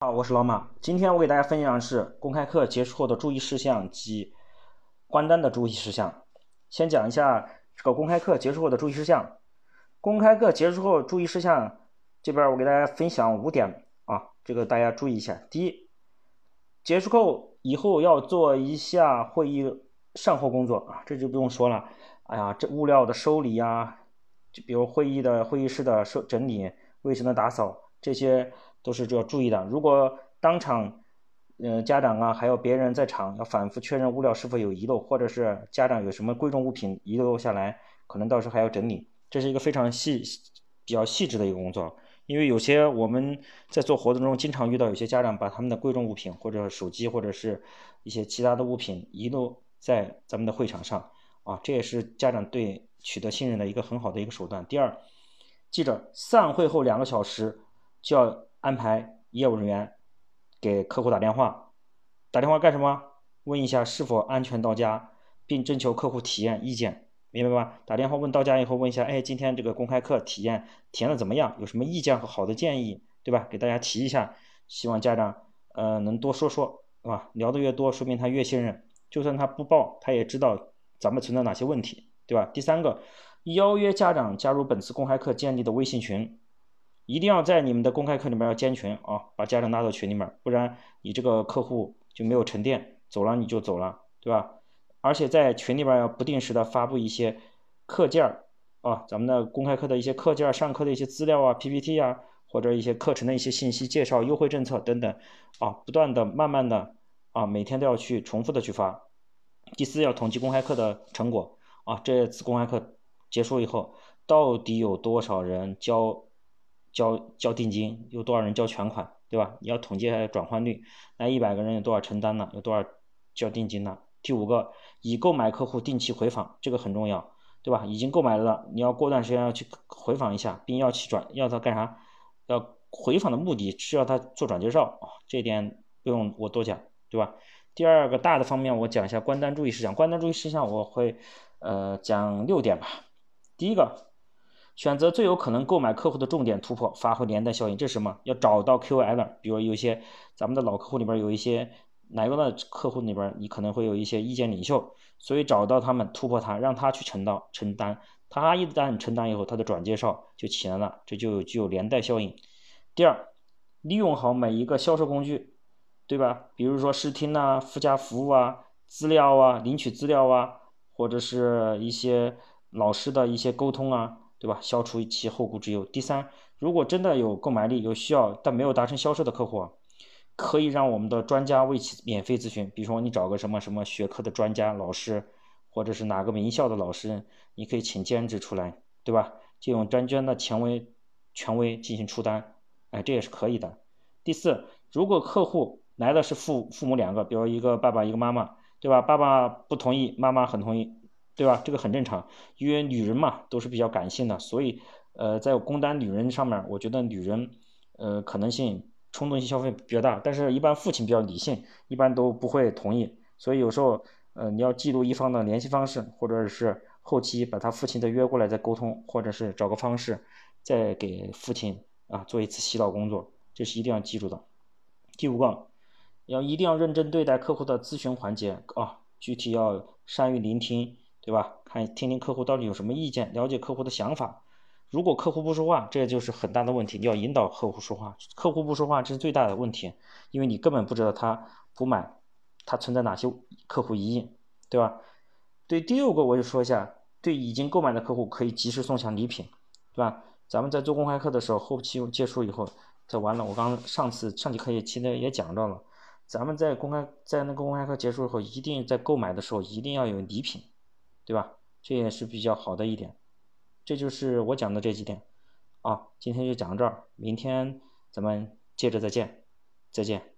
好，我是老马。今天我给大家分享的是公开课结束后的注意事项及关单的注意事项。先讲一下这个公开课结束后的注意事项。公开课结束后注意事项这边我给大家分享五点啊，这个大家注意一下。第一，结束后以后要做一下会议善后工作啊，这就不用说了。哎呀，这物料的收理呀，就比如会议的会议室的收整理、卫生的打扫这些。都是要注意的。如果当场，呃，家长啊，还有别人在场，要反复确认物料是否有遗漏，或者是家长有什么贵重物品遗漏下来，可能到时候还要整理。这是一个非常细、比较细致的一个工作。因为有些我们在做活动中经常遇到有些家长把他们的贵重物品或者手机或者是一些其他的物品遗漏在咱们的会场上啊，这也是家长对取得信任的一个很好的一个手段。第二，记着散会后两个小时就要。安排业务人员给客户打电话，打电话干什么？问一下是否安全到家，并征求客户体验意见，明白吧？打电话问到家以后，问一下，哎，今天这个公开课体验体验的怎么样？有什么意见和好的建议，对吧？给大家提一下，希望家长呃能多说说，是吧？聊得越多，说明他越信任，就算他不报，他也知道咱们存在哪些问题，对吧？第三个，邀约家长加入本次公开课建立的微信群。一定要在你们的公开课里面要建群啊，把家长拉到群里面，不然你这个客户就没有沉淀，走了你就走了，对吧？而且在群里边要不定时的发布一些课件啊，咱们的公开课的一些课件、上课的一些资料啊、PPT 啊，或者一些课程的一些信息介绍、优惠政策等等啊，不断的、慢慢的啊，每天都要去重复的去发。第四，要统计公开课的成果啊，这次公开课结束以后，到底有多少人交？交交定金有多少人交全款，对吧？你要统计一下转换率，那一百个人有多少承担呢？有多少交定金呢？第五个，已购买客户定期回访，这个很重要，对吧？已经购买了，你要过段时间要去回访一下，并要去转，要他干啥？要回访的目的是要他做转介绍，这点不用我多讲，对吧？第二个大的方面，我讲一下关单注意事项。关单注意事项我会呃讲六点吧。第一个。选择最有可能购买客户的重点突破，发挥连带效应。这是什么？要找到 QL，比如有一些咱们的老客户里边有一些奶油的客户里边，你可能会有一些意见领袖，所以找到他们，突破他，让他去承担承担。他一旦承担以后，他的转介绍就起来了，这就具有连带效应。第二，利用好每一个销售工具，对吧？比如说试听啊、附加服务啊、资料啊、领取资料啊，或者是一些老师的一些沟通啊。对吧？消除其后顾之忧。第三，如果真的有购买力、有需要但没有达成销售的客户，可以让我们的专家为其免费咨询。比如说，你找个什么什么学科的专家老师，或者是哪个名校的老师，你可以请兼职出来，对吧？就用专家的权威权威进行出单，哎，这也是可以的。第四，如果客户来的是父父母两个，比如一个爸爸一个妈妈，对吧？爸爸不同意，妈妈很同意。对吧？这个很正常，因为女人嘛都是比较感性的，所以呃，在工单女人上面，我觉得女人呃可能性冲动性消费比较大，但是一般父亲比较理性，一般都不会同意，所以有时候呃你要记录一方的联系方式，或者是后期把他父亲再约过来再沟通，或者是找个方式再给父亲啊做一次洗脑工作，这是一定要记住的。第五个，要一定要认真对待客户的咨询环节啊，具体要善于聆听。对吧？看听听客户到底有什么意见，了解客户的想法。如果客户不说话，这就是很大的问题。你要引导客户说话，客户不说话这是最大的问题，因为你根本不知道他不买，他存在哪些客户疑义，对吧？对第六个我就说一下，对已经购买的客户可以及时送上礼品，对吧？咱们在做公开课的时候，后期结束以后，这完了。我刚上次上节课也其实也讲到了，咱们在公开在那个公开课结束以后，一定在购买的时候一定要有礼品。对吧？这也是比较好的一点，这就是我讲的这几点，啊，今天就讲到这儿，明天咱们接着再见，再见。